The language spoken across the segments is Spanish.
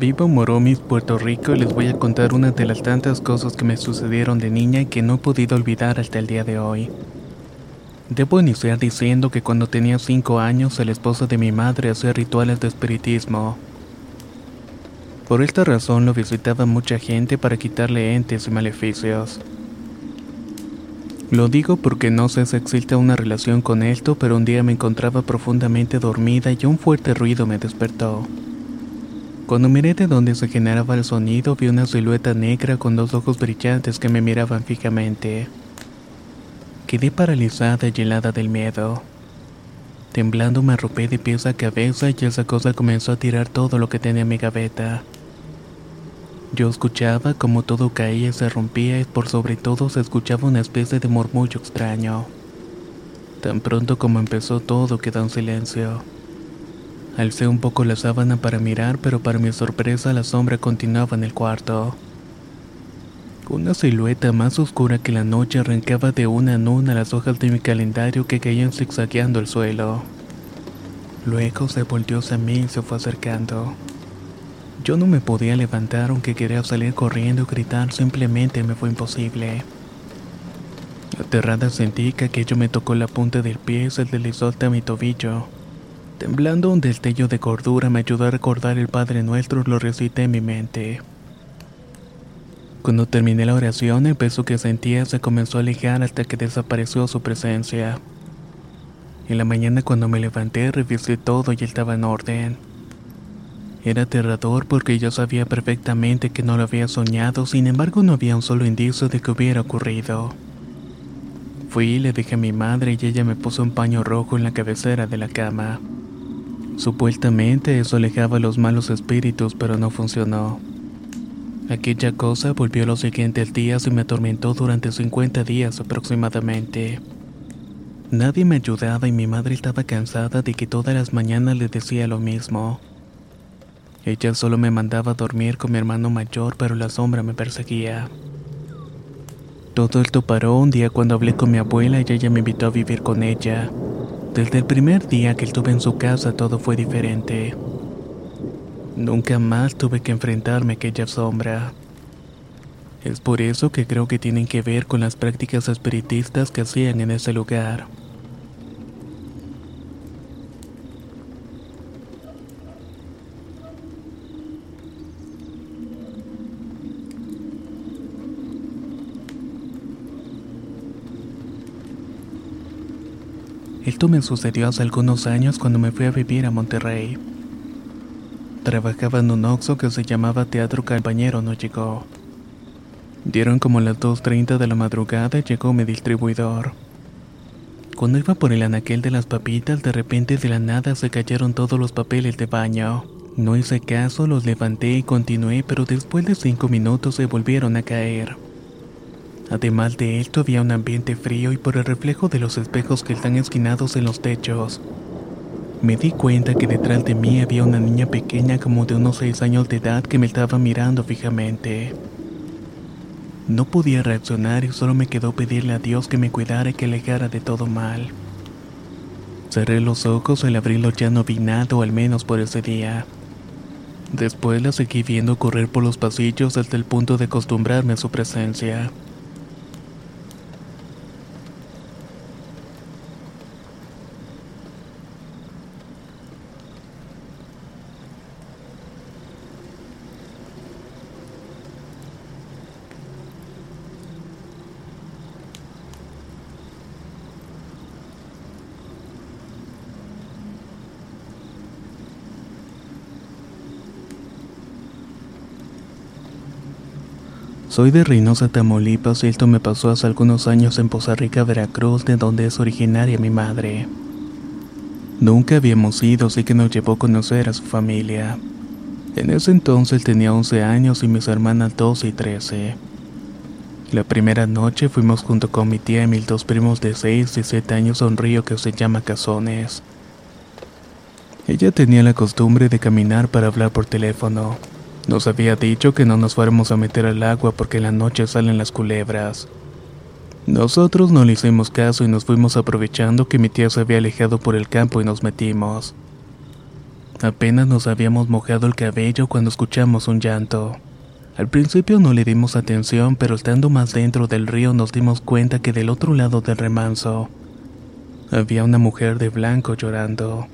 Vivo en Moromis, Puerto Rico y les voy a contar una de las tantas cosas que me sucedieron de niña y que no he podido olvidar hasta el día de hoy. Debo iniciar diciendo que cuando tenía 5 años el esposo de mi madre hacía rituales de espiritismo. Por esta razón lo visitaba mucha gente para quitarle entes y maleficios. Lo digo porque no sé si existe una relación con esto, pero un día me encontraba profundamente dormida y un fuerte ruido me despertó. Cuando miré de donde se generaba el sonido, vi una silueta negra con dos ojos brillantes que me miraban fijamente. Quedé paralizada y helada del miedo. Temblando me arropé de pies a cabeza y esa cosa comenzó a tirar todo lo que tenía en mi gaveta. Yo escuchaba como todo caía y se rompía y por sobre todo se escuchaba una especie de murmullo extraño. Tan pronto como empezó todo quedó en silencio. Alcé un poco la sábana para mirar, pero para mi sorpresa la sombra continuaba en el cuarto. Una silueta más oscura que la noche arrancaba de una en una las hojas de mi calendario que caían zigzagueando el suelo. Luego se volteó hacia mí y se fue acercando. Yo no me podía levantar aunque quería salir corriendo y gritar, simplemente me fue imposible. Aterrada sentí que aquello me tocó la punta del pie y se deslizó hasta mi tobillo. Temblando un destello de cordura me ayudó a recordar el Padre Nuestro lo recité en mi mente. Cuando terminé la oración, el peso que sentía se comenzó a alejar hasta que desapareció su presencia. En la mañana cuando me levanté revisé todo y estaba en orden. Era aterrador porque yo sabía perfectamente que no lo había soñado, sin embargo no había un solo indicio de que hubiera ocurrido. Fui y le dije a mi madre y ella me puso un paño rojo en la cabecera de la cama. Supuestamente eso alejaba a los malos espíritus, pero no funcionó. Aquella cosa volvió los siguientes días y me atormentó durante 50 días aproximadamente. Nadie me ayudaba y mi madre estaba cansada de que todas las mañanas le decía lo mismo. Ella solo me mandaba a dormir con mi hermano mayor, pero la sombra me perseguía. Todo esto paró un día cuando hablé con mi abuela y ella me invitó a vivir con ella. Desde el primer día que estuve en su casa todo fue diferente. Nunca más tuve que enfrentarme a aquella sombra. Es por eso que creo que tienen que ver con las prácticas espiritistas que hacían en ese lugar. Esto me sucedió hace algunos años cuando me fui a vivir a Monterrey. Trabajaba en un oxo que se llamaba Teatro Calbañero, no llegó. Dieron como las 2.30 de la madrugada y llegó mi distribuidor. Cuando iba por el anaquel de las papitas, de repente de la nada se cayeron todos los papeles de baño. No hice caso, los levanté y continué, pero después de cinco minutos se volvieron a caer. Además de esto había un ambiente frío y por el reflejo de los espejos que están esquinados en los techos. Me di cuenta que detrás de mí había una niña pequeña como de unos 6 años de edad que me estaba mirando fijamente. No podía reaccionar y solo me quedó pedirle a Dios que me cuidara y que alejara de todo mal. Cerré los ojos al abrirlos ya no vi nada, o al menos por ese día. Después la seguí viendo correr por los pasillos hasta el punto de acostumbrarme a su presencia. Soy de Reynosa, Tamaulipas y esto me pasó hace algunos años en Poza Rica, Veracruz, de donde es originaria mi madre. Nunca habíamos ido, así que nos llevó a conocer a su familia. En ese entonces tenía 11 años y mis hermanas 12 y 13. La primera noche fuimos junto con mi tía y mis dos primos de 6 y 7 años a un río que se llama Cazones. Ella tenía la costumbre de caminar para hablar por teléfono. Nos había dicho que no nos fuéramos a meter al agua porque en la noche salen las culebras. Nosotros no le hicimos caso y nos fuimos aprovechando que mi tía se había alejado por el campo y nos metimos. Apenas nos habíamos mojado el cabello cuando escuchamos un llanto. Al principio no le dimos atención, pero estando más dentro del río nos dimos cuenta que del otro lado del remanso había una mujer de blanco llorando.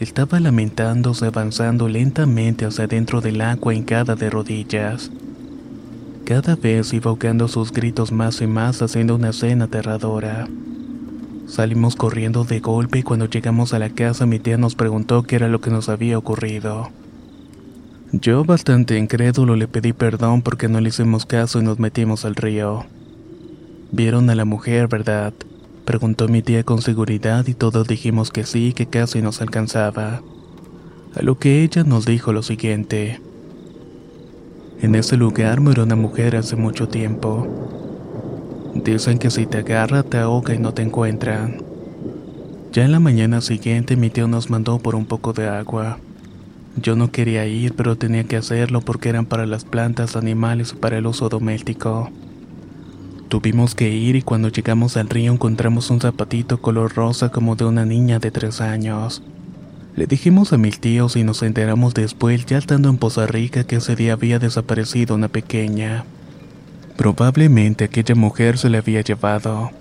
Estaba lamentándose avanzando lentamente hacia dentro del agua hincada de rodillas. Cada vez iba ahogando sus gritos más y más haciendo una escena aterradora. Salimos corriendo de golpe y cuando llegamos a la casa mi tía nos preguntó qué era lo que nos había ocurrido. Yo bastante incrédulo le pedí perdón porque no le hicimos caso y nos metimos al río. Vieron a la mujer, ¿verdad? Preguntó mi tía con seguridad y todos dijimos que sí, que casi nos alcanzaba. A lo que ella nos dijo lo siguiente. En ese lugar murió una mujer hace mucho tiempo. Dicen que si te agarra te ahoga y no te encuentran. Ya en la mañana siguiente mi tío nos mandó por un poco de agua. Yo no quería ir, pero tenía que hacerlo porque eran para las plantas, animales y para el uso doméstico. Tuvimos que ir y cuando llegamos al río encontramos un zapatito color rosa como de una niña de tres años. Le dijimos a mis tíos y nos enteramos después, ya estando en Poza Rica, que ese día había desaparecido una pequeña. Probablemente aquella mujer se la había llevado.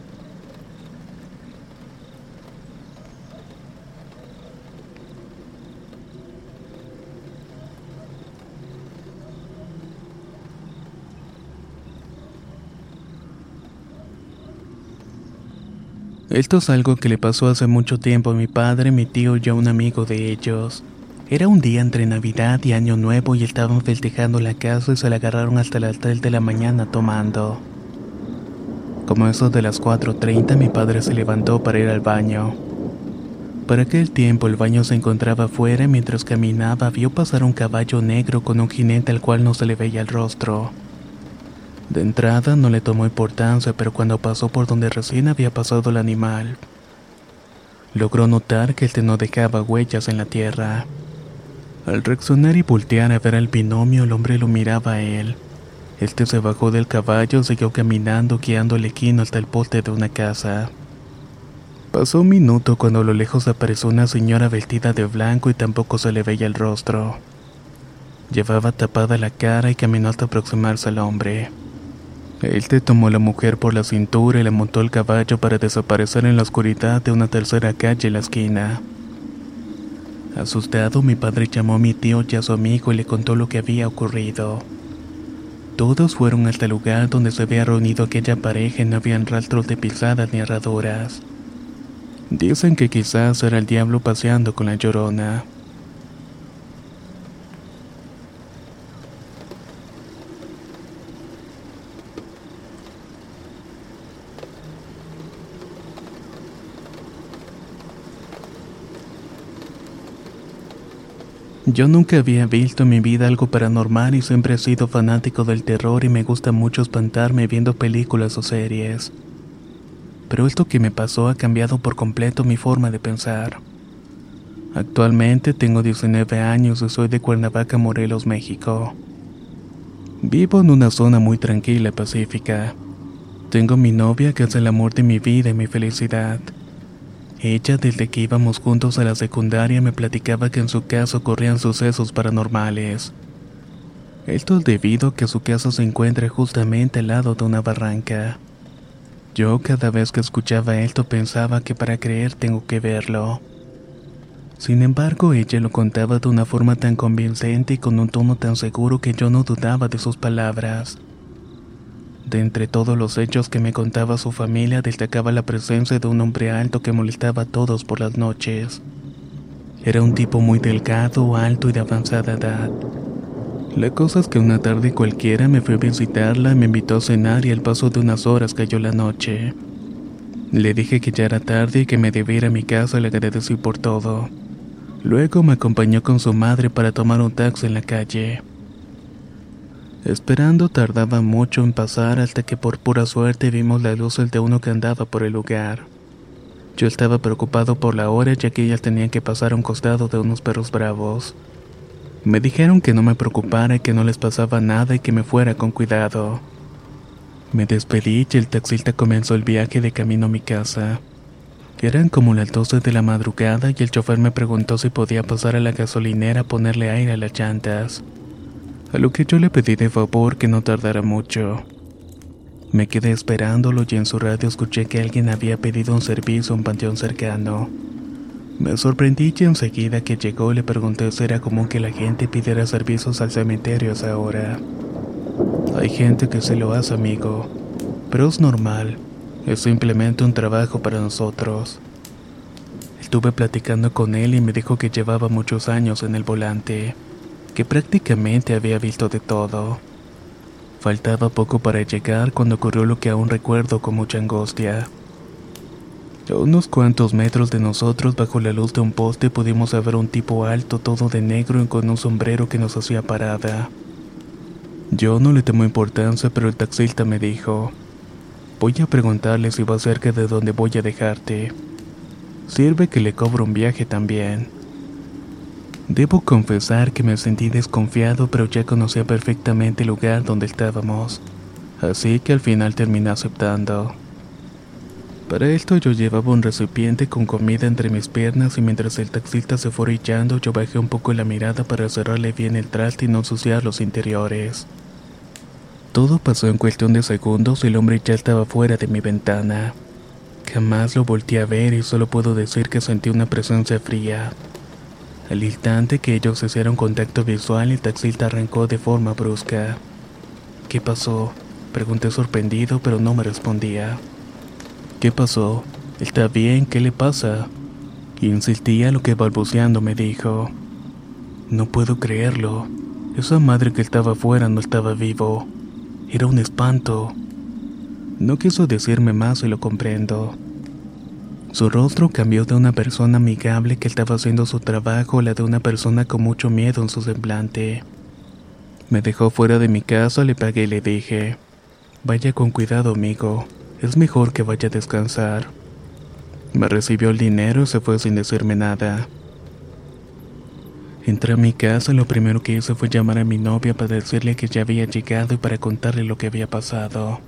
Esto es algo que le pasó hace mucho tiempo a mi padre, mi tío y a un amigo de ellos. Era un día entre Navidad y Año Nuevo y estaban festejando la casa y se la agarraron hasta las 3 de la mañana tomando. Como eso de las 4.30 mi padre se levantó para ir al baño. Para aquel tiempo el baño se encontraba afuera mientras caminaba vio pasar un caballo negro con un jinete al cual no se le veía el rostro. De entrada no le tomó importancia, pero cuando pasó por donde recién había pasado el animal, logró notar que este no dejaba huellas en la tierra. Al reaccionar y voltear a ver al binomio, el hombre lo miraba a él. Este se bajó del caballo, siguió caminando, guiando el equino hasta el poste de una casa. Pasó un minuto cuando a lo lejos apareció una señora vestida de blanco y tampoco se le veía el rostro. Llevaba tapada la cara y caminó hasta aproximarse al hombre. Él te tomó la mujer por la cintura y le montó el caballo para desaparecer en la oscuridad de una tercera calle en la esquina. Asustado, mi padre llamó a mi tío y a su amigo y le contó lo que había ocurrido. Todos fueron hasta el lugar donde se había reunido aquella pareja y no habían rastros de pisadas ni herraduras. Dicen que quizás era el diablo paseando con la llorona. Yo nunca había visto en mi vida algo paranormal y siempre he sido fanático del terror y me gusta mucho espantarme viendo películas o series. Pero esto que me pasó ha cambiado por completo mi forma de pensar. Actualmente tengo 19 años y soy de Cuernavaca, Morelos, México. Vivo en una zona muy tranquila y pacífica. Tengo mi novia que es el amor de mi vida y mi felicidad. Ella, desde que íbamos juntos a la secundaria, me platicaba que en su casa ocurrían sucesos paranormales. Esto es debido a que su casa se encuentra justamente al lado de una barranca. Yo cada vez que escuchaba esto pensaba que para creer tengo que verlo. Sin embargo, ella lo contaba de una forma tan convincente y con un tono tan seguro que yo no dudaba de sus palabras. De entre todos los hechos que me contaba su familia destacaba la presencia de un hombre alto que molestaba a todos por las noches. Era un tipo muy delgado, alto y de avanzada edad. La cosa es que una tarde cualquiera me fui a visitarla, me invitó a cenar y al paso de unas horas cayó la noche. Le dije que ya era tarde y que me debía ir a mi casa le agradecí por todo. Luego me acompañó con su madre para tomar un taxi en la calle. Esperando tardaba mucho en pasar hasta que por pura suerte vimos la luz de uno que andaba por el lugar. Yo estaba preocupado por la hora ya que ellas tenían que pasar a un costado de unos perros bravos. Me dijeron que no me preocupara que no les pasaba nada y que me fuera con cuidado. Me despedí y el taxista comenzó el viaje de camino a mi casa. Eran como las 12 de la madrugada y el chofer me preguntó si podía pasar a la gasolinera a ponerle aire a las llantas. A lo que yo le pedí de favor que no tardara mucho. Me quedé esperándolo y en su radio escuché que alguien había pedido un servicio a un panteón cercano. Me sorprendí y enseguida que llegó le pregunté si era común que la gente pidiera servicios al cementerio a esa. Hay gente que se lo hace, amigo, pero es normal. Es simplemente un trabajo para nosotros. Estuve platicando con él y me dijo que llevaba muchos años en el volante, que prácticamente había visto de todo. Faltaba poco para llegar cuando ocurrió lo que aún recuerdo con mucha angustia. A unos cuantos metros de nosotros, bajo la luz de un poste, pudimos ver un tipo alto, todo de negro y con un sombrero que nos hacía parada. Yo no le tomé importancia, pero el taxista me dijo, Voy a preguntarle si va cerca de donde voy a dejarte. Sirve que le cobro un viaje también. Debo confesar que me sentí desconfiado, pero ya conocía perfectamente el lugar donde estábamos. Así que al final terminé aceptando. Para esto yo llevaba un recipiente con comida entre mis piernas y mientras el taxista se fue orillando yo bajé un poco la mirada para cerrarle bien el traste y no ensuciar los interiores. Todo pasó en cuestión de segundos y el hombre ya estaba fuera de mi ventana. Jamás lo volteé a ver y solo puedo decir que sentí una presencia fría. Al instante que ellos hicieron contacto visual, el taxista arrancó de forma brusca. ¿Qué pasó? Pregunté sorprendido, pero no me respondía. ¿Qué pasó? ¿Está bien? ¿Qué le pasa? Insistía lo que balbuceando me dijo. No puedo creerlo. Esa madre que estaba afuera no estaba vivo. Era un espanto. No quiso decirme más y lo comprendo. Su rostro cambió de una persona amigable que estaba haciendo su trabajo a la de una persona con mucho miedo en su semblante. Me dejó fuera de mi casa, le pagué y le dije, vaya con cuidado amigo, es mejor que vaya a descansar. Me recibió el dinero y se fue sin decirme nada. Entré a mi casa y lo primero que hice fue llamar a mi novia para decirle que ya había llegado y para contarle lo que había pasado.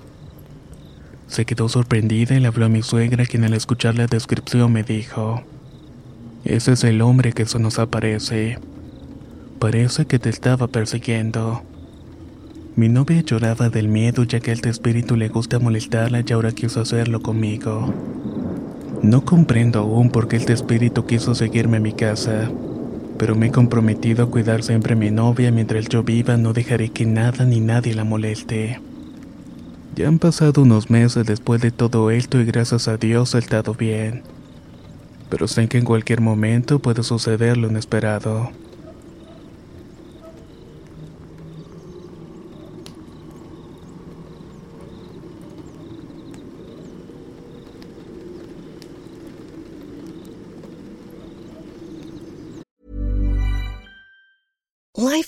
Se quedó sorprendida y le habló a mi suegra, quien al escuchar la descripción me dijo, Ese es el hombre que se nos aparece. Parece que te estaba persiguiendo. Mi novia lloraba del miedo ya que a este espíritu le gusta molestarla y ahora quiso hacerlo conmigo. No comprendo aún por qué este espíritu quiso seguirme a mi casa pero me he comprometido a cuidar siempre a mi novia mientras yo viva, no dejaré que nada ni nadie la moleste. Ya han pasado unos meses después de todo esto y gracias a Dios he estado bien. Pero sé que en cualquier momento puede suceder lo inesperado.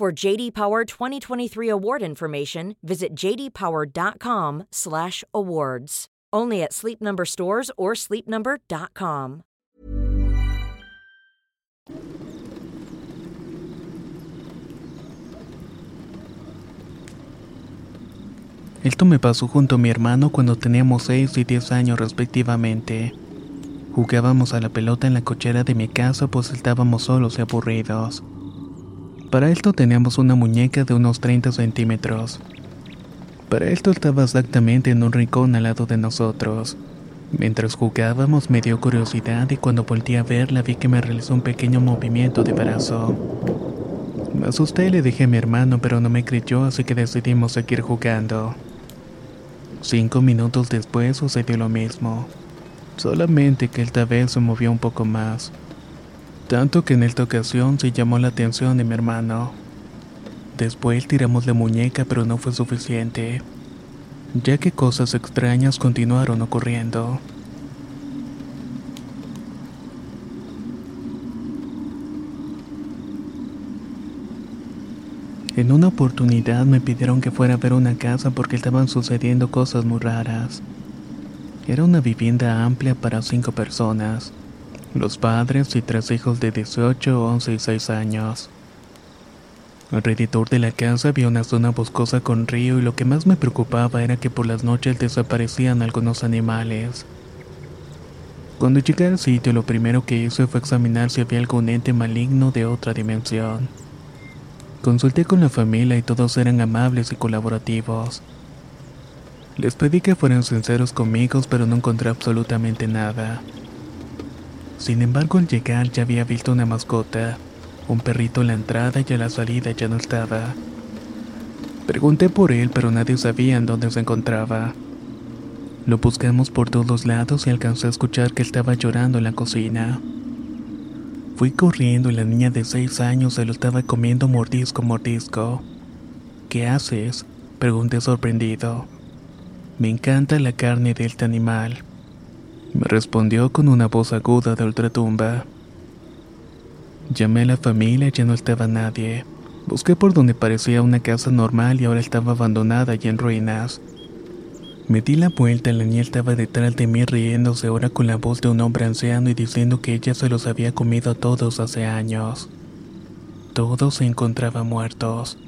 For JD Power 2023 award information, visit jdpower.com/awards. Only at Sleep Number stores or sleepnumber.com. Esto me pasó junto a mi hermano cuando teníamos 6 y 10 años respectivamente. Jugábamos a la pelota en la cochera de mi casa pues estábamos solos y aburridos. Para esto teníamos una muñeca de unos 30 centímetros. Para esto estaba exactamente en un rincón al lado de nosotros. Mientras jugábamos me dio curiosidad y cuando volteé a verla vi que me realizó un pequeño movimiento de brazo. Me asusté y le dije a mi hermano pero no me creyó así que decidimos seguir jugando. Cinco minutos después sucedió lo mismo, solamente que esta vez se movió un poco más. Tanto que en esta ocasión se llamó la atención de mi hermano. Después tiramos la muñeca pero no fue suficiente, ya que cosas extrañas continuaron ocurriendo. En una oportunidad me pidieron que fuera a ver una casa porque estaban sucediendo cosas muy raras. Era una vivienda amplia para cinco personas, los padres y tres hijos de 18, 11 y 6 años. Alrededor de la casa había una zona boscosa con río y lo que más me preocupaba era que por las noches desaparecían algunos animales. Cuando llegué al sitio lo primero que hice fue examinar si había algún ente maligno de otra dimensión. Consulté con la familia y todos eran amables y colaborativos. Les pedí que fueran sinceros conmigo, pero no encontré absolutamente nada. Sin embargo, al llegar ya había visto una mascota, un perrito en la entrada y a la salida ya no estaba. Pregunté por él, pero nadie sabía en dónde se encontraba. Lo buscamos por todos lados y alcancé a escuchar que estaba llorando en la cocina. Fui corriendo y la niña de seis años se lo estaba comiendo mordisco mordisco. ¿Qué haces? Pregunté sorprendido. Me encanta la carne de este animal. Me respondió con una voz aguda de ultratumba. Llamé a la familia ya no estaba nadie. Busqué por donde parecía una casa normal y ahora estaba abandonada y en ruinas. Me di la vuelta y la niña estaba detrás de mí riéndose ahora con la voz de un hombre anciano y diciendo que ella se los había comido a todos hace años. Todos se encontraban muertos.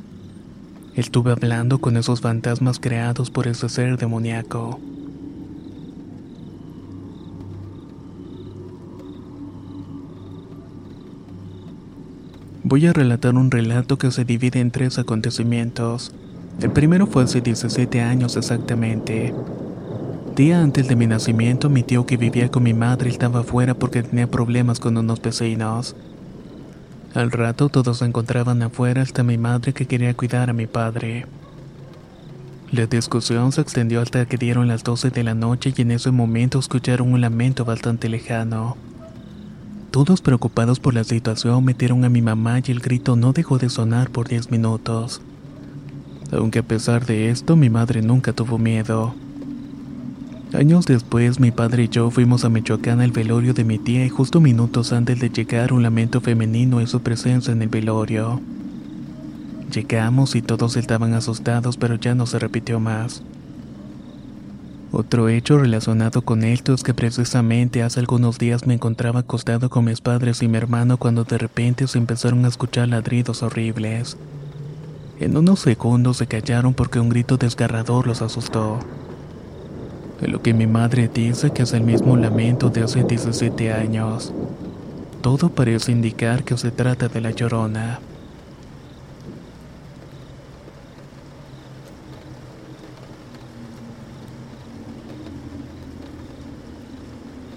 Estuve hablando con esos fantasmas creados por ese ser demoníaco. Voy a relatar un relato que se divide en tres acontecimientos. El primero fue hace 17 años exactamente. Día antes de mi nacimiento, mi tío que vivía con mi madre estaba afuera porque tenía problemas con unos vecinos. Al rato todos se encontraban afuera hasta mi madre que quería cuidar a mi padre. La discusión se extendió hasta que dieron las 12 de la noche y en ese momento escucharon un lamento bastante lejano. Todos preocupados por la situación metieron a mi mamá y el grito no dejó de sonar por 10 minutos. Aunque a pesar de esto mi madre nunca tuvo miedo. Años después mi padre y yo fuimos a Michoacán al velorio de mi tía y justo minutos antes de llegar un lamento femenino y su presencia en el velorio. Llegamos y todos estaban asustados pero ya no se repitió más. Otro hecho relacionado con esto es que precisamente hace algunos días me encontraba acostado con mis padres y mi hermano cuando de repente se empezaron a escuchar ladridos horribles. En unos segundos se callaron porque un grito desgarrador los asustó. Lo que mi madre dice que es el mismo lamento de hace 17 años. Todo parece indicar que se trata de la llorona.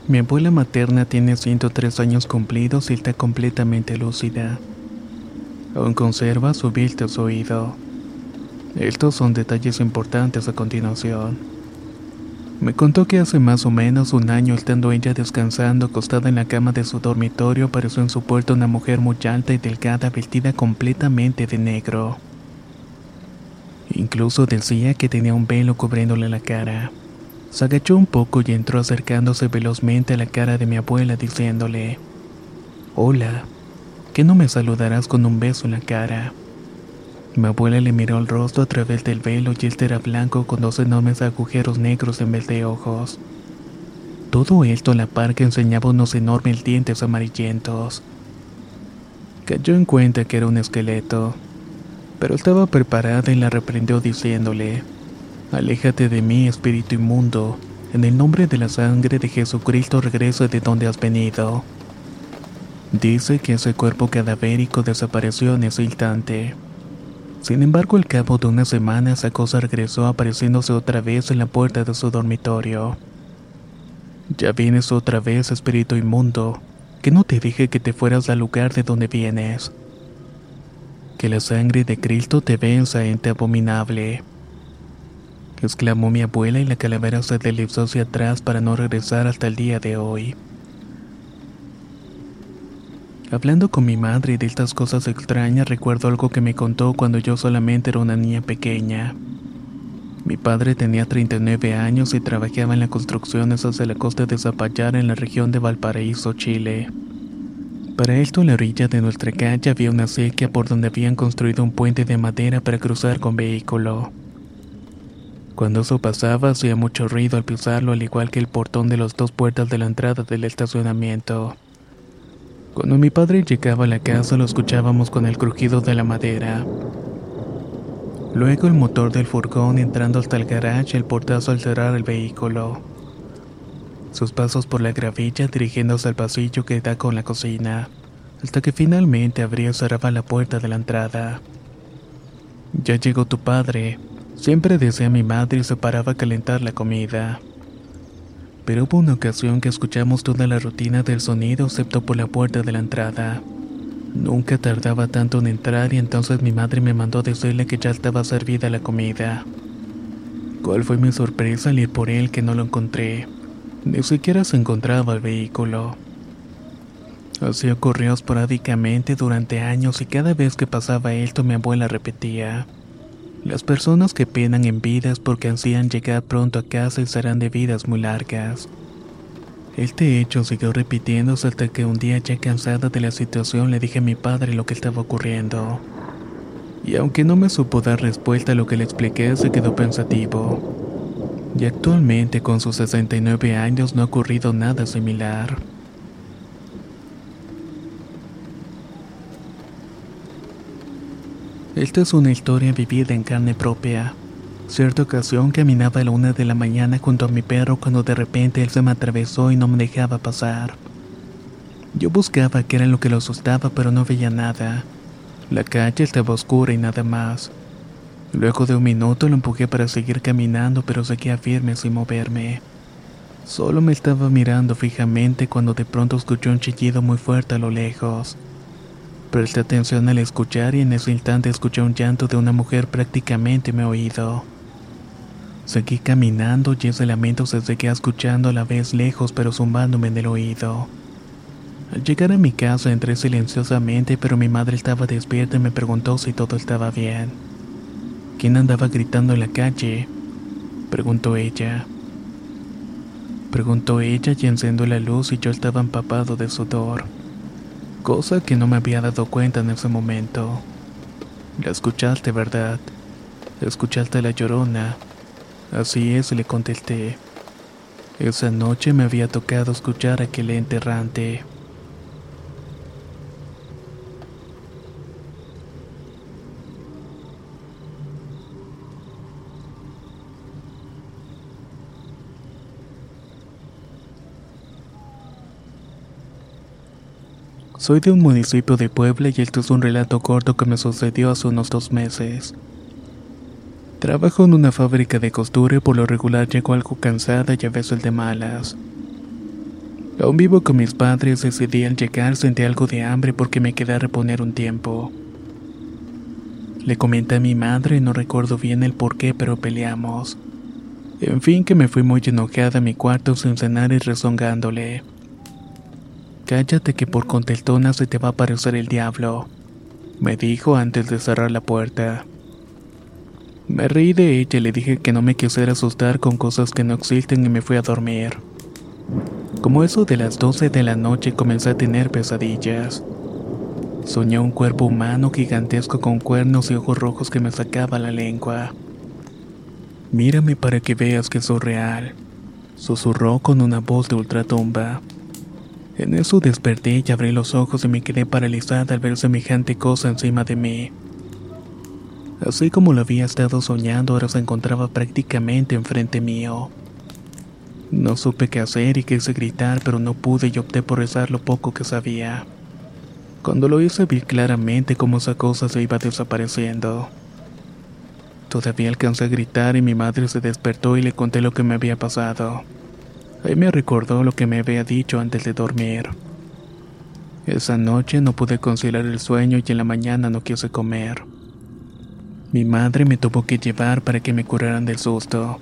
Mi abuela materna tiene 103 años cumplidos y está completamente lúcida. Aún conserva su su oído. Estos son detalles importantes a continuación. Me contó que hace más o menos un año estando ella descansando acostada en la cama de su dormitorio apareció en su puerta una mujer muy alta y delgada vestida completamente de negro. Incluso decía que tenía un velo cubriéndole la cara. Se agachó un poco y entró acercándose velozmente a la cara de mi abuela diciéndole, Hola, ¿qué no me saludarás con un beso en la cara? Mi abuela le miró el rostro a través del velo y este era blanco con dos enormes agujeros negros en vez de ojos. Todo esto a la par que enseñaba unos enormes dientes amarillentos. Cayó en cuenta que era un esqueleto, pero estaba preparada y la reprendió diciéndole, Aléjate de mí, espíritu inmundo. En el nombre de la sangre de Jesucristo regresa de donde has venido. Dice que ese cuerpo cadavérico desapareció en ese instante. Sin embargo, al cabo de unas semanas, esa cosa regresó apareciéndose otra vez en la puerta de su dormitorio. Ya vienes otra vez, espíritu inmundo, que no te dije que te fueras al lugar de donde vienes. Que la sangre de Cristo te venza, ente abominable exclamó mi abuela y la calavera se deslizó hacia atrás para no regresar hasta el día de hoy. Hablando con mi madre de estas cosas extrañas, recuerdo algo que me contó cuando yo solamente era una niña pequeña. Mi padre tenía 39 años y trabajaba en las construcciones hacia la costa de Zapallar en la región de Valparaíso, Chile. Para esto, en la orilla de nuestra calle había una sequía por donde habían construido un puente de madera para cruzar con vehículo. Cuando eso pasaba hacía mucho ruido al pisarlo al igual que el portón de las dos puertas de la entrada del estacionamiento. Cuando mi padre llegaba a la casa lo escuchábamos con el crujido de la madera. Luego el motor del furgón entrando hasta el garage y el portazo al cerrar el vehículo. Sus pasos por la gravilla dirigiéndose al pasillo que da con la cocina, hasta que finalmente abría y cerraba la puerta de la entrada. Ya llegó tu padre, Siempre decía mi madre y se paraba a calentar la comida. Pero hubo una ocasión que escuchamos toda la rutina del sonido excepto por la puerta de la entrada. Nunca tardaba tanto en entrar y entonces mi madre me mandó decirle que ya estaba servida la comida. ¿Cuál fue mi sorpresa al ir por él que no lo encontré? Ni siquiera se encontraba el vehículo. Así ocurrió esporádicamente durante años y cada vez que pasaba esto mi abuela repetía. Las personas que penan en vidas porque ansían llegar pronto a casa y serán de vidas muy largas. Este hecho siguió repitiéndose hasta que un día ya cansada de la situación le dije a mi padre lo que estaba ocurriendo. Y aunque no me supo dar respuesta a lo que le expliqué, se quedó pensativo. Y actualmente con sus 69 años no ha ocurrido nada similar. Esta es una historia vivida en carne propia. Cierta ocasión caminaba a la una de la mañana junto a mi perro cuando de repente él se me atravesó y no me dejaba pasar. Yo buscaba qué era lo que lo asustaba pero no veía nada. La calle estaba oscura y nada más. Luego de un minuto lo empujé para seguir caminando pero seguía firme sin moverme. Solo me estaba mirando fijamente cuando de pronto escuché un chillido muy fuerte a lo lejos. Presté atención al escuchar y en ese instante escuché un llanto de una mujer prácticamente me oído. Seguí caminando y ese lamento se seguía escuchando a la vez lejos pero zumbándome en el oído. Al llegar a mi casa entré silenciosamente pero mi madre estaba despierta y me preguntó si todo estaba bien. ¿Quién andaba gritando en la calle? Preguntó ella. Preguntó ella y encendió la luz y yo estaba empapado de sudor cosa que no me había dado cuenta en ese momento. La escuchaste, ¿verdad? Escuchaste la llorona. Así es, le contesté. Esa noche me había tocado escuchar a aquel ente Soy de un municipio de Puebla y esto es un relato corto que me sucedió hace unos dos meses. Trabajo en una fábrica de costura y por lo regular llego algo cansada y a veces de malas. Aún vivo con mis padres, decidí al llegar sentí algo de hambre porque me quedé a reponer un tiempo. Le comenté a mi madre, no recuerdo bien el por qué, pero peleamos. En fin, que me fui muy enojada a mi cuarto sin cenar y rezongándole. Cállate que por conteltona se te va a aparecer el diablo, me dijo antes de cerrar la puerta. Me reí de ella y le dije que no me quisiera asustar con cosas que no existen y me fui a dormir. Como eso de las 12 de la noche comencé a tener pesadillas. Soñé un cuerpo humano gigantesco con cuernos y ojos rojos que me sacaba la lengua. Mírame para que veas que soy real, susurró con una voz de ultratumba. En eso desperté y abrí los ojos y me quedé paralizada al ver semejante cosa encima de mí. Así como lo había estado soñando, ahora se encontraba prácticamente enfrente mío. No supe qué hacer y quise gritar, pero no pude y opté por rezar lo poco que sabía. Cuando lo hice vi claramente cómo esa cosa se iba desapareciendo. Todavía alcancé a gritar y mi madre se despertó y le conté lo que me había pasado. Ahí me recordó lo que me había dicho antes de dormir. Esa noche no pude conciliar el sueño y en la mañana no quise comer. Mi madre me tuvo que llevar para que me curaran del susto.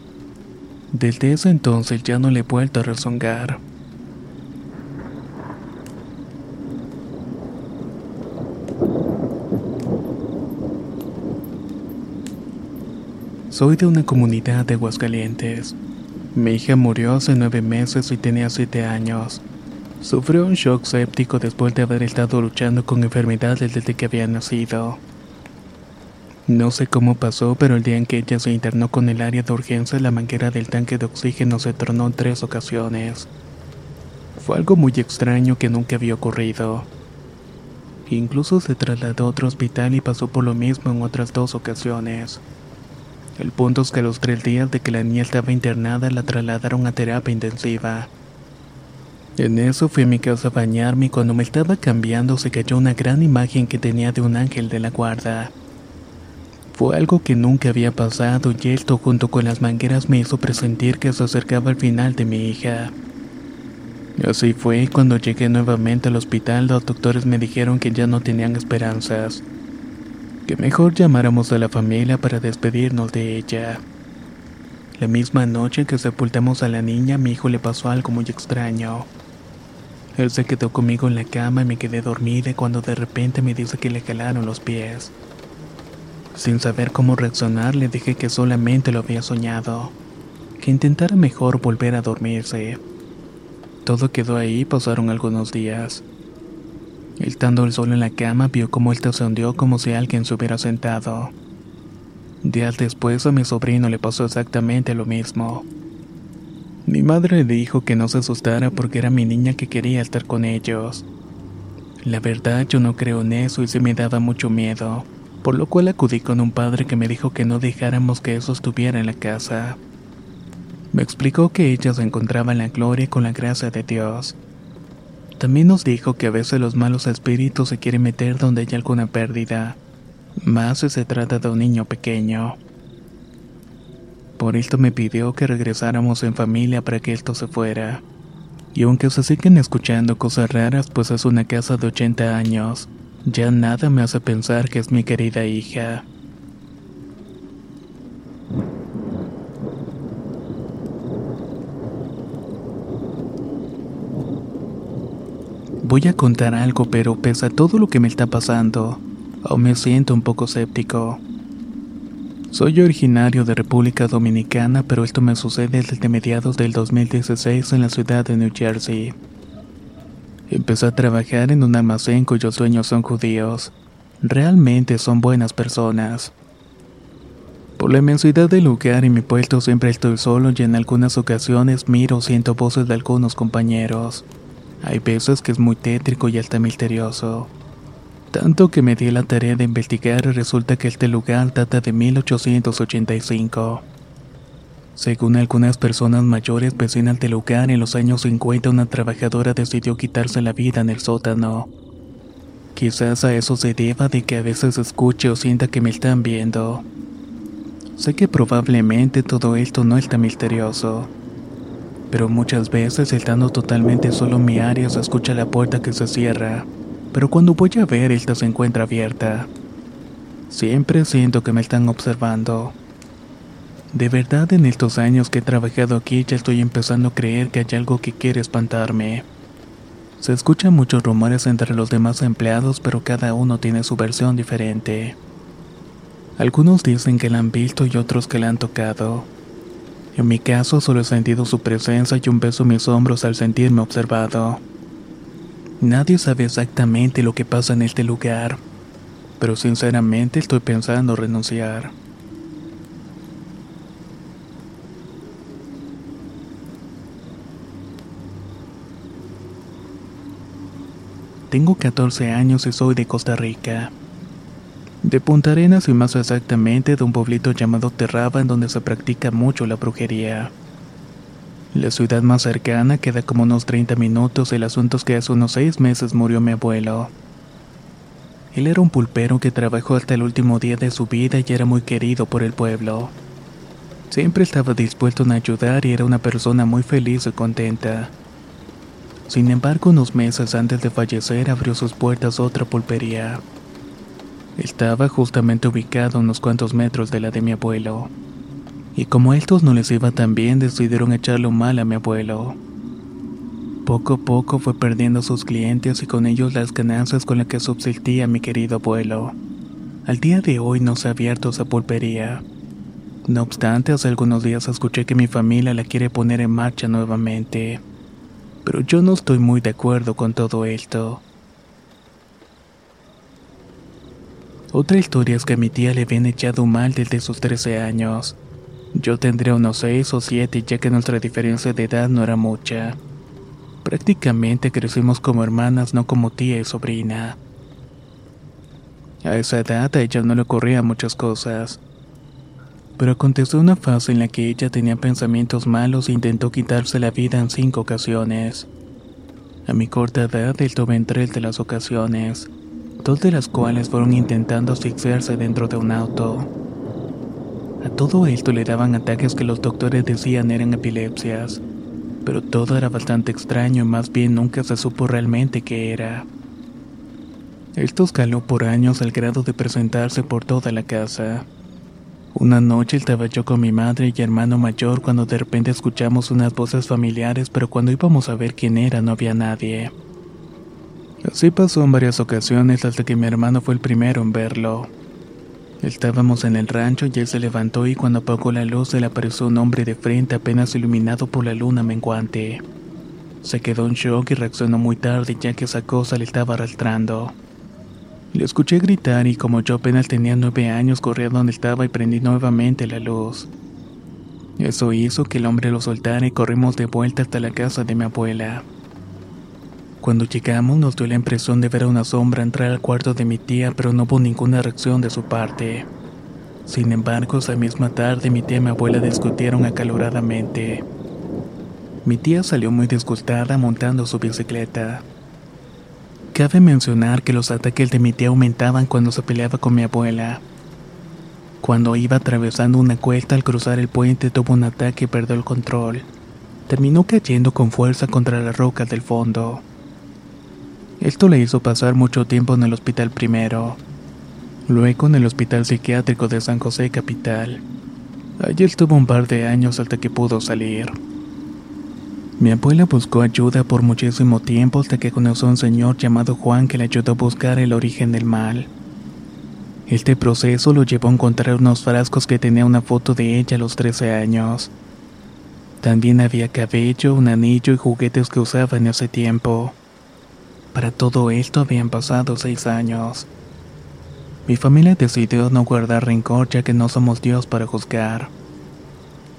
Desde ese entonces ya no le he vuelto a rezongar. Soy de una comunidad de Aguascalientes. Mi hija murió hace nueve meses y tenía siete años. Sufrió un shock séptico después de haber estado luchando con enfermedades desde que había nacido. No sé cómo pasó, pero el día en que ella se internó con el área de urgencia, la manguera del tanque de oxígeno se tornó en tres ocasiones. Fue algo muy extraño que nunca había ocurrido. Incluso se trasladó a otro hospital y pasó por lo mismo en otras dos ocasiones. El punto es que a los tres días de que la niña estaba internada la trasladaron a terapia intensiva. En eso fui a mi casa a bañarme y cuando me estaba cambiando se cayó una gran imagen que tenía de un ángel de la guarda. Fue algo que nunca había pasado y esto junto con las mangueras me hizo presentir que se acercaba el final de mi hija. Así fue cuando llegué nuevamente al hospital los doctores me dijeron que ya no tenían esperanzas que mejor llamáramos a la familia para despedirnos de ella. La misma noche que sepultamos a la niña, mi hijo le pasó algo muy extraño. Él se quedó conmigo en la cama y me quedé dormida cuando de repente me dice que le calaron los pies. Sin saber cómo reaccionar, le dije que solamente lo había soñado, que intentara mejor volver a dormirse. Todo quedó ahí, pasaron algunos días. Estando el sol en la cama, vio cómo él se hundió como si alguien se hubiera sentado. Días después a mi sobrino le pasó exactamente lo mismo. Mi madre le dijo que no se asustara porque era mi niña que quería estar con ellos. La verdad yo no creo en eso y se me daba mucho miedo, por lo cual acudí con un padre que me dijo que no dejáramos que eso estuviera en la casa. Me explicó que ella se encontraba en la gloria con la gracia de Dios también nos dijo que a veces los malos espíritus se quieren meter donde hay alguna pérdida, más si se trata de un niño pequeño. Por esto me pidió que regresáramos en familia para que esto se fuera. Y aunque se siguen escuchando cosas raras, pues es una casa de 80 años, ya nada me hace pensar que es mi querida hija. Voy a contar algo, pero pese a todo lo que me está pasando, aún me siento un poco escéptico. Soy originario de República Dominicana, pero esto me sucede desde mediados del 2016 en la ciudad de New Jersey. Empecé a trabajar en un almacén cuyos dueños son judíos. Realmente son buenas personas. Por la inmensidad del lugar y mi puesto siempre estoy solo y en algunas ocasiones miro o siento voces de algunos compañeros. Hay veces que es muy tétrico y hasta misterioso. Tanto que me di la tarea de investigar y resulta que este lugar data de 1885. Según algunas personas mayores vecinas del lugar, en los años 50 una trabajadora decidió quitarse la vida en el sótano. Quizás a eso se deba de que a veces escuche o sienta que me están viendo. Sé que probablemente todo esto no es tan misterioso pero muchas veces estando totalmente solo en mi área se escucha la puerta que se cierra, pero cuando voy a ver esta se encuentra abierta. Siempre siento que me están observando. De verdad en estos años que he trabajado aquí ya estoy empezando a creer que hay algo que quiere espantarme. Se escuchan muchos rumores entre los demás empleados, pero cada uno tiene su versión diferente. Algunos dicen que la han visto y otros que la han tocado. En mi caso solo he sentido su presencia y un beso en mis hombros al sentirme observado. Nadie sabe exactamente lo que pasa en este lugar, pero sinceramente estoy pensando renunciar. Tengo 14 años y soy de Costa Rica. De Punta Arenas y más exactamente de un pueblito llamado Terraba en donde se practica mucho la brujería. La ciudad más cercana queda como unos 30 minutos, el asunto es que hace unos 6 meses murió mi abuelo. Él era un pulpero que trabajó hasta el último día de su vida y era muy querido por el pueblo. Siempre estaba dispuesto a ayudar y era una persona muy feliz y contenta. Sin embargo, unos meses antes de fallecer abrió sus puertas otra pulpería. Estaba justamente ubicado a unos cuantos metros de la de mi abuelo. Y como a estos no les iba tan bien, decidieron echarlo mal a mi abuelo. Poco a poco fue perdiendo sus clientes y con ellos las ganancias con las que subsistía mi querido abuelo. Al día de hoy no se ha abierto esa pulpería. No obstante, hace algunos días escuché que mi familia la quiere poner en marcha nuevamente pero yo no estoy muy de acuerdo con todo esto. Otra historia es que a mi tía le habían echado mal desde sus 13 años. Yo tendría unos 6 o 7 ya que nuestra diferencia de edad no era mucha. Prácticamente crecimos como hermanas, no como tía y sobrina. A esa edad a ella no le ocurrían muchas cosas pero aconteció una fase en la que ella tenía pensamientos malos e intentó quitarse la vida en cinco ocasiones. A mi corta edad, en tres de las ocasiones, dos de las cuales fueron intentando asfixiarse dentro de un auto. A todo esto le daban ataques que los doctores decían eran epilepsias, pero todo era bastante extraño y más bien nunca se supo realmente qué era. Esto escaló por años al grado de presentarse por toda la casa. Una noche estaba yo con mi madre y hermano mayor cuando de repente escuchamos unas voces familiares, pero cuando íbamos a ver quién era no había nadie. Así pasó en varias ocasiones hasta que mi hermano fue el primero en verlo. Estábamos en el rancho y él se levantó y cuando apagó la luz se le apareció un hombre de frente apenas iluminado por la luna menguante. Se quedó en shock y reaccionó muy tarde ya que esa cosa le estaba arrastrando. Le escuché gritar y como yo apenas tenía nueve años corrí a donde estaba y prendí nuevamente la luz. Eso hizo que el hombre lo soltara y corrimos de vuelta hasta la casa de mi abuela. Cuando llegamos nos dio la impresión de ver a una sombra entrar al cuarto de mi tía, pero no hubo ninguna reacción de su parte. Sin embargo, esa misma tarde mi tía y mi abuela discutieron acaloradamente. Mi tía salió muy disgustada montando su bicicleta. Cabe mencionar que los ataques de mi tía aumentaban cuando se peleaba con mi abuela. Cuando iba atravesando una cuesta al cruzar el puente tuvo un ataque y perdió el control. Terminó cayendo con fuerza contra las rocas del fondo. Esto le hizo pasar mucho tiempo en el hospital primero, luego en el hospital psiquiátrico de San José Capital. Allí estuvo un par de años hasta que pudo salir. Mi abuela buscó ayuda por muchísimo tiempo hasta que conoció a un señor llamado Juan que le ayudó a buscar el origen del mal. Este proceso lo llevó a encontrar unos frascos que tenía una foto de ella a los 13 años. También había cabello, un anillo y juguetes que usaba en ese tiempo. Para todo esto habían pasado seis años. Mi familia decidió no guardar rencor ya que no somos Dios para juzgar.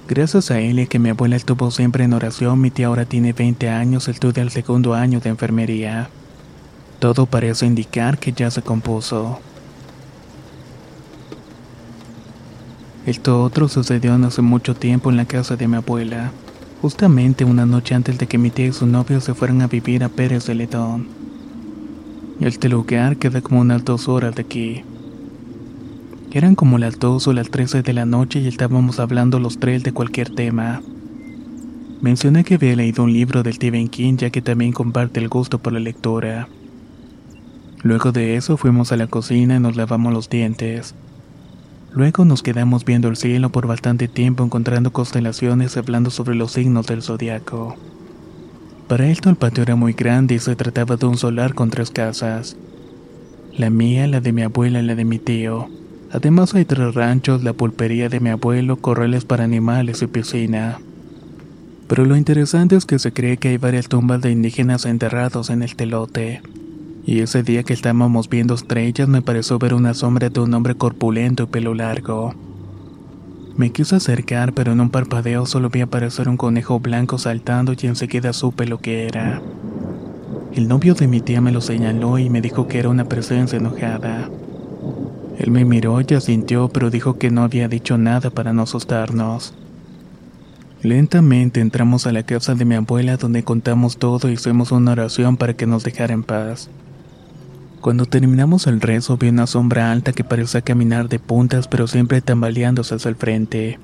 Gracias a él y que mi abuela estuvo siempre en oración, mi tía ahora tiene 20 años, estudia el segundo año de enfermería. Todo parece indicar que ya se compuso. Esto otro sucedió hace mucho tiempo en la casa de mi abuela, justamente una noche antes de que mi tía y su novio se fueran a vivir a Pérez de Letón. Este lugar queda como unas dos horas de aquí. Eran como las 2 o las 13 de la noche y estábamos hablando los tres de cualquier tema. Mencioné que había leído un libro del Stephen King ya que también comparte el gusto por la lectura. Luego de eso fuimos a la cocina y nos lavamos los dientes. Luego nos quedamos viendo el cielo por bastante tiempo encontrando constelaciones hablando sobre los signos del zodiaco. Para esto el patio era muy grande y se trataba de un solar con tres casas. La mía, la de mi abuela y la de mi tío. Además hay tres ranchos, la pulpería de mi abuelo, corrales para animales y piscina. Pero lo interesante es que se cree que hay varias tumbas de indígenas enterrados en el telote. Y ese día que estábamos viendo estrellas me pareció ver una sombra de un hombre corpulento y pelo largo. Me quise acercar, pero en un parpadeo solo vi aparecer un conejo blanco saltando y enseguida supe lo que era. El novio de mi tía me lo señaló y me dijo que era una presencia enojada. Él me miró y asintió, pero dijo que no había dicho nada para no asustarnos. Lentamente entramos a la casa de mi abuela donde contamos todo y hicimos una oración para que nos dejara en paz. Cuando terminamos el rezo vi una sombra alta que parecía caminar de puntas pero siempre tambaleándose hacia el frente.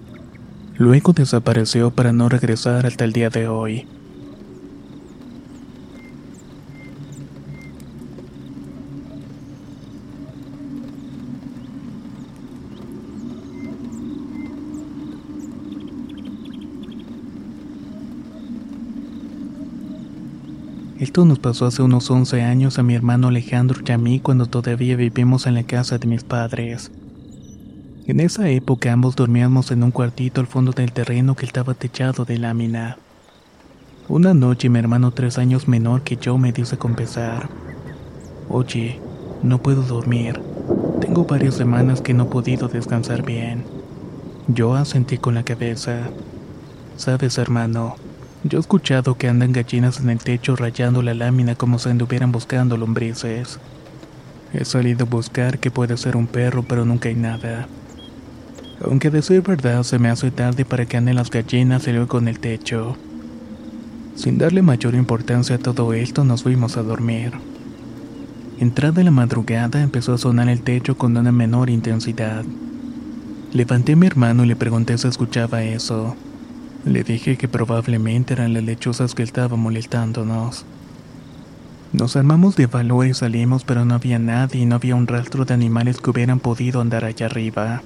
Luego desapareció para no regresar hasta el día de hoy. Esto nos pasó hace unos 11 años a mi hermano Alejandro y a mí cuando todavía vivimos en la casa de mis padres. En esa época ambos dormíamos en un cuartito al fondo del terreno que estaba techado de lámina. Una noche mi hermano tres años menor que yo me dice con pesar, Oye, no puedo dormir. Tengo varias semanas que no he podido descansar bien. Yo asentí con la cabeza. Sabes, hermano, yo he escuchado que andan gallinas en el techo rayando la lámina como si anduvieran buscando lombrices. He salido a buscar que puede ser un perro, pero nunca hay nada. Aunque decir verdad se me hace tarde para que anden las gallinas y luego en el techo. Sin darle mayor importancia a todo esto, nos fuimos a dormir. Entrada la madrugada empezó a sonar el techo con una menor intensidad. Levanté a mi hermano y le pregunté si escuchaba eso. Le dije que probablemente eran las lechuzas que estaban molestándonos. Nos armamos de valor y salimos, pero no había nadie y no había un rastro de animales que hubieran podido andar allá arriba.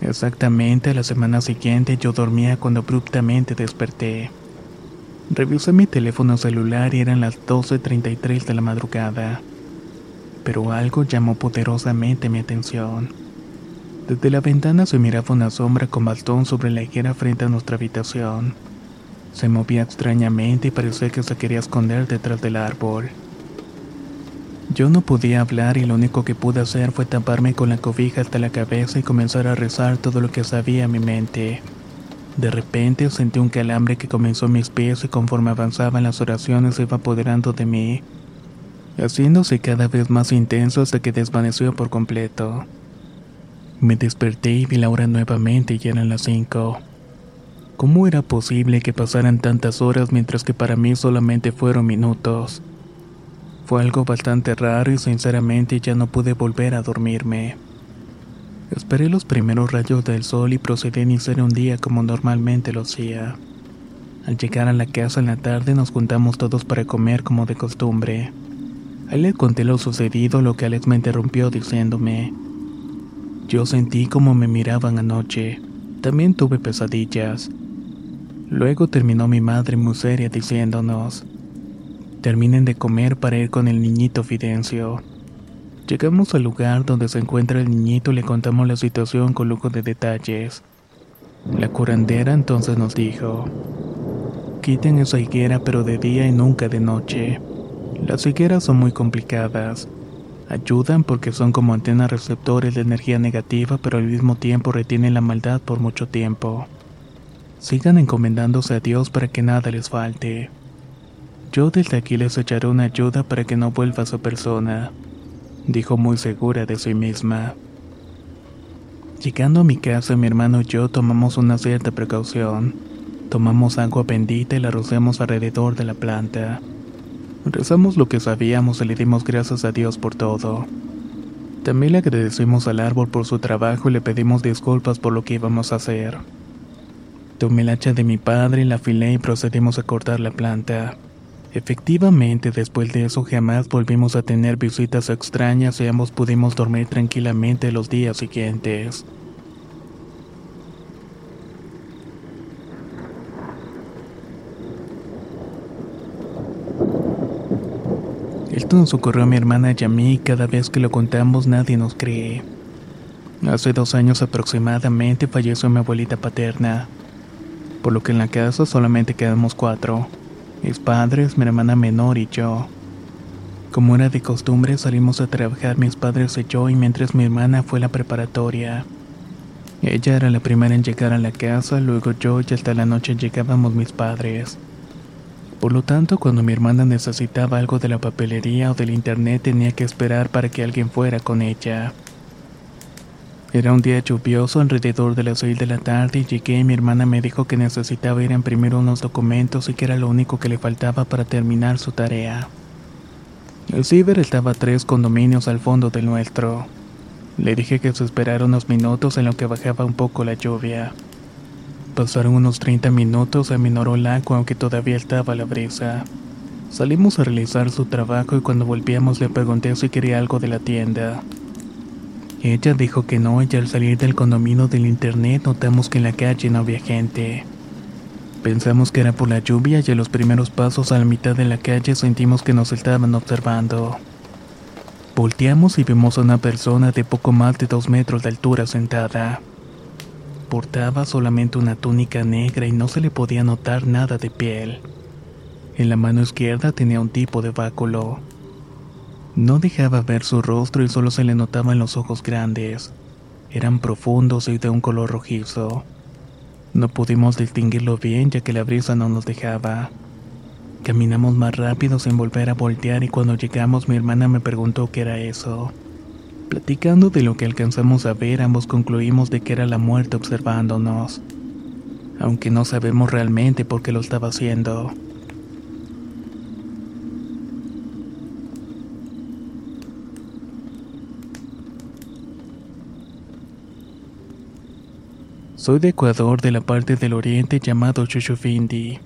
Exactamente la semana siguiente yo dormía cuando abruptamente desperté. Revisé mi teléfono celular y eran las 12.33 de la madrugada. Pero algo llamó poderosamente mi atención. Desde la ventana se miraba una sombra con bastón sobre la higuera frente a nuestra habitación. Se movía extrañamente y parecía que se quería esconder detrás del árbol. Yo no podía hablar y lo único que pude hacer fue taparme con la cobija hasta la cabeza y comenzar a rezar todo lo que sabía en mi mente. De repente sentí un calambre que comenzó en mis pies y conforme avanzaban las oraciones se iba apoderando de mí, haciéndose cada vez más intenso hasta que desvaneció por completo. Me desperté y vi la hora nuevamente y eran las cinco. ¿Cómo era posible que pasaran tantas horas mientras que para mí solamente fueron minutos? Fue algo bastante raro y sinceramente ya no pude volver a dormirme. Esperé los primeros rayos del sol y procedí a iniciar un día como normalmente lo hacía. Al llegar a la casa en la tarde nos juntamos todos para comer como de costumbre. Ahí le conté lo sucedido, lo que Alex me interrumpió diciéndome, yo sentí como me miraban anoche. También tuve pesadillas. Luego terminó mi madre muy seria diciéndonos, terminen de comer para ir con el niñito Fidencio. Llegamos al lugar donde se encuentra el niñito y le contamos la situación con lujo de detalles. La curandera entonces nos dijo, quiten esa higuera pero de día y nunca de noche. Las higueras son muy complicadas. Ayudan porque son como antenas receptores de energía negativa, pero al mismo tiempo retienen la maldad por mucho tiempo. Sigan encomendándose a Dios para que nada les falte. Yo desde aquí les echaré una ayuda para que no vuelva a su persona, dijo muy segura de sí misma. Llegando a mi casa, mi hermano y yo tomamos una cierta precaución. Tomamos agua bendita y la rociamos alrededor de la planta. Rezamos lo que sabíamos y le dimos gracias a Dios por todo. También le agradecimos al árbol por su trabajo y le pedimos disculpas por lo que íbamos a hacer. Tomé el hacha de mi padre, la afilé y procedimos a cortar la planta. Efectivamente, después de eso jamás volvimos a tener visitas extrañas y ambos pudimos dormir tranquilamente los días siguientes. Esto nos ocurrió a mi hermana y a mí y cada vez que lo contamos nadie nos cree. Hace dos años aproximadamente falleció mi abuelita paterna, por lo que en la casa solamente quedamos cuatro, mis padres, mi hermana menor y yo. Como era de costumbre salimos a trabajar mis padres y yo y mientras mi hermana fue a la preparatoria. Ella era la primera en llegar a la casa, luego yo y hasta la noche llegábamos mis padres. Por lo tanto, cuando mi hermana necesitaba algo de la papelería o del internet tenía que esperar para que alguien fuera con ella. Era un día lluvioso alrededor de las 6 de la tarde y llegué y mi hermana me dijo que necesitaba ir a imprimir unos documentos y que era lo único que le faltaba para terminar su tarea. El ciber estaba a tres condominios al fondo del nuestro. Le dije que se esperara unos minutos en lo que bajaba un poco la lluvia. Pasaron unos 30 minutos, aminoró el agua aunque todavía estaba la brisa. Salimos a realizar su trabajo y cuando volvíamos le pregunté si quería algo de la tienda. Ella dijo que no y al salir del condominio del internet notamos que en la calle no había gente. Pensamos que era por la lluvia y a los primeros pasos a la mitad de la calle sentimos que nos estaban observando. Volteamos y vimos a una persona de poco más de dos metros de altura sentada. Portaba solamente una túnica negra y no se le podía notar nada de piel. En la mano izquierda tenía un tipo de báculo. No dejaba ver su rostro y solo se le notaban los ojos grandes. Eran profundos y de un color rojizo. No pudimos distinguirlo bien ya que la brisa no nos dejaba. Caminamos más rápido sin volver a voltear y cuando llegamos mi hermana me preguntó qué era eso. Platicando de lo que alcanzamos a ver, ambos concluimos de que era la muerte observándonos, aunque no sabemos realmente por qué lo estaba haciendo. Soy de Ecuador, de la parte del oriente llamado Chuchufindi.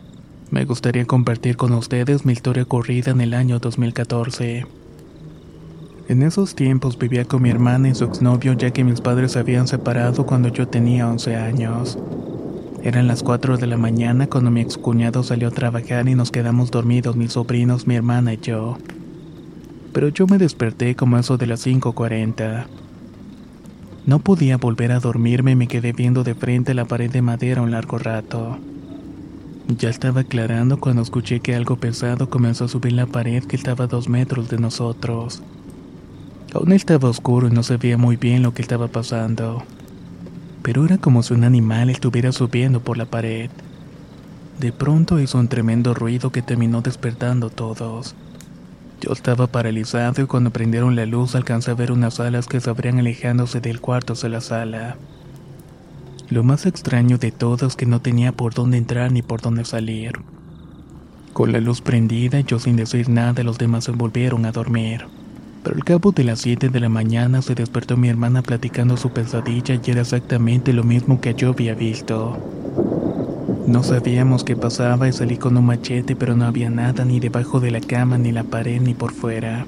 Me gustaría compartir con ustedes mi historia ocurrida en el año 2014. En esos tiempos vivía con mi hermana y su exnovio ya que mis padres se habían separado cuando yo tenía 11 años. Eran las 4 de la mañana cuando mi excuñado salió a trabajar y nos quedamos dormidos mis sobrinos, mi hermana y yo. Pero yo me desperté como eso de las 5.40. No podía volver a dormirme y me quedé viendo de frente la pared de madera un largo rato. Ya estaba aclarando cuando escuché que algo pesado comenzó a subir la pared que estaba a dos metros de nosotros. Aún estaba oscuro y no se veía muy bien lo que estaba pasando. Pero era como si un animal estuviera subiendo por la pared. De pronto hizo un tremendo ruido que terminó despertando a todos. Yo estaba paralizado y cuando prendieron la luz alcancé a ver unas alas que se abrían alejándose del cuarto hacia la sala. Lo más extraño de todo es que no tenía por dónde entrar ni por dónde salir. Con la luz prendida yo sin decir nada los demás se volvieron a dormir. Pero al cabo de las 7 de la mañana se despertó mi hermana platicando su pesadilla y era exactamente lo mismo que yo había visto. No sabíamos qué pasaba y salí con un machete pero no había nada ni debajo de la cama ni la pared ni por fuera.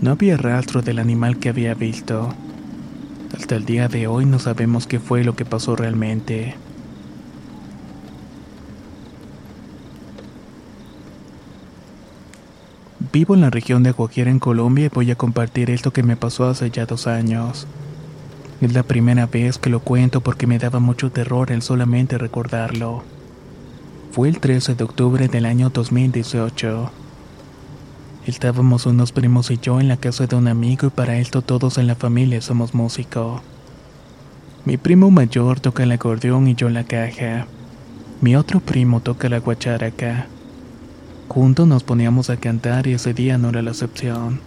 No había rastro del animal que había visto. Hasta el día de hoy no sabemos qué fue lo que pasó realmente. Vivo en la región de Guajira en Colombia y voy a compartir esto que me pasó hace ya dos años. Es la primera vez que lo cuento porque me daba mucho terror el solamente recordarlo. Fue el 13 de octubre del año 2018. Estábamos unos primos y yo en la casa de un amigo y para esto todos en la familia somos músicos. Mi primo mayor toca el acordeón y yo la caja. Mi otro primo toca la guacharaca. Juntos nos poníamos a cantar y ese día no era la excepción.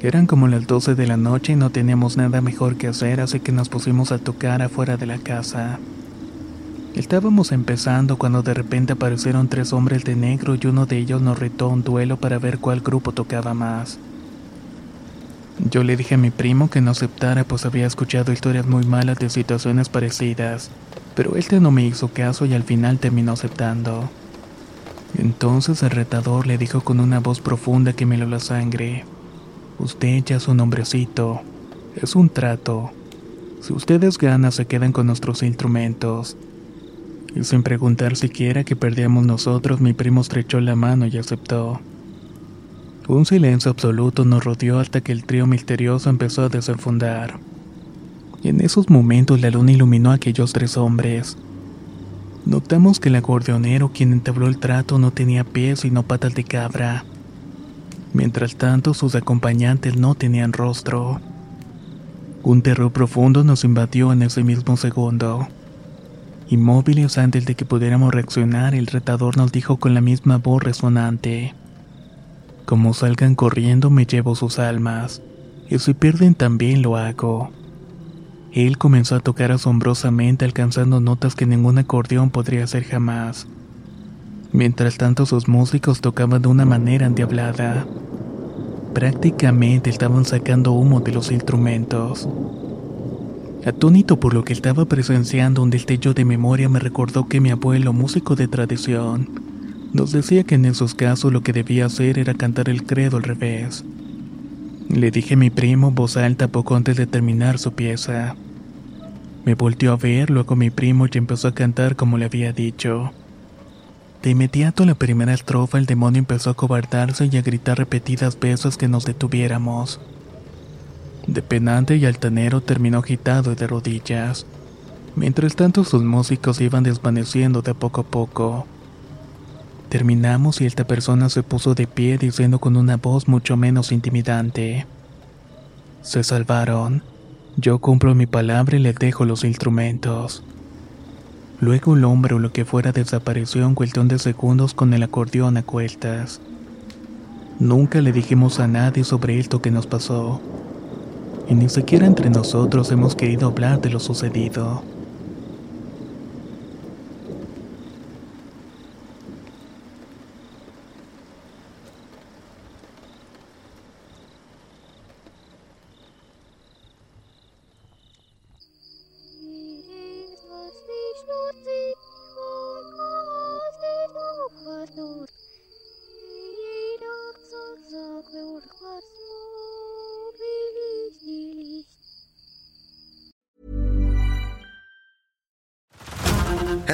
Eran como las 12 de la noche y no teníamos nada mejor que hacer, así que nos pusimos a tocar afuera de la casa. Estábamos empezando cuando de repente aparecieron tres hombres de negro y uno de ellos nos retó un duelo para ver cuál grupo tocaba más. Yo le dije a mi primo que no aceptara pues había escuchado historias muy malas de situaciones parecidas, pero este no me hizo caso y al final terminó aceptando. Entonces el retador le dijo con una voz profunda que me lo la sangre. Usted ya es un hombrecito. Es un trato. Si ustedes ganan se quedan con nuestros instrumentos. Y sin preguntar siquiera que perdíamos nosotros, mi primo estrechó la mano y aceptó. Un silencio absoluto nos rodeó hasta que el trío misterioso empezó a desenfundar. Y en esos momentos la luna iluminó a aquellos tres hombres. Notamos que el acordeonero quien entabló el trato no tenía pies sino patas de cabra. Mientras tanto sus acompañantes no tenían rostro. Un terror profundo nos invadió en ese mismo segundo. Inmóviles antes de que pudiéramos reaccionar, el retador nos dijo con la misma voz resonante. Como salgan corriendo me llevo sus almas, y si pierden también lo hago. Él comenzó a tocar asombrosamente alcanzando notas que ningún acordeón podría hacer jamás. Mientras tanto sus músicos tocaban de una manera endiablada. Prácticamente estaban sacando humo de los instrumentos. Atónito por lo que estaba presenciando, un destello de memoria me recordó que mi abuelo, músico de tradición, nos decía que en esos casos lo que debía hacer era cantar el credo al revés. Le dije a mi primo voz alta poco antes de terminar su pieza. Me volteó a ver, luego mi primo y empezó a cantar como le había dicho. De inmediato la primera estrofa el demonio empezó a cobardarse y a gritar repetidas veces que nos detuviéramos. De penante y altanero terminó agitado y de rodillas. Mientras tanto sus músicos iban desvaneciendo de poco a poco. Terminamos y esta persona se puso de pie diciendo con una voz mucho menos intimidante. Se salvaron. Yo cumplo mi palabra y les dejo los instrumentos. Luego el hombre o lo que fuera desapareció en cuestión de segundos con el acordeón a cuestas. Nunca le dijimos a nadie sobre esto que nos pasó. Y ni siquiera entre nosotros hemos querido hablar de lo sucedido.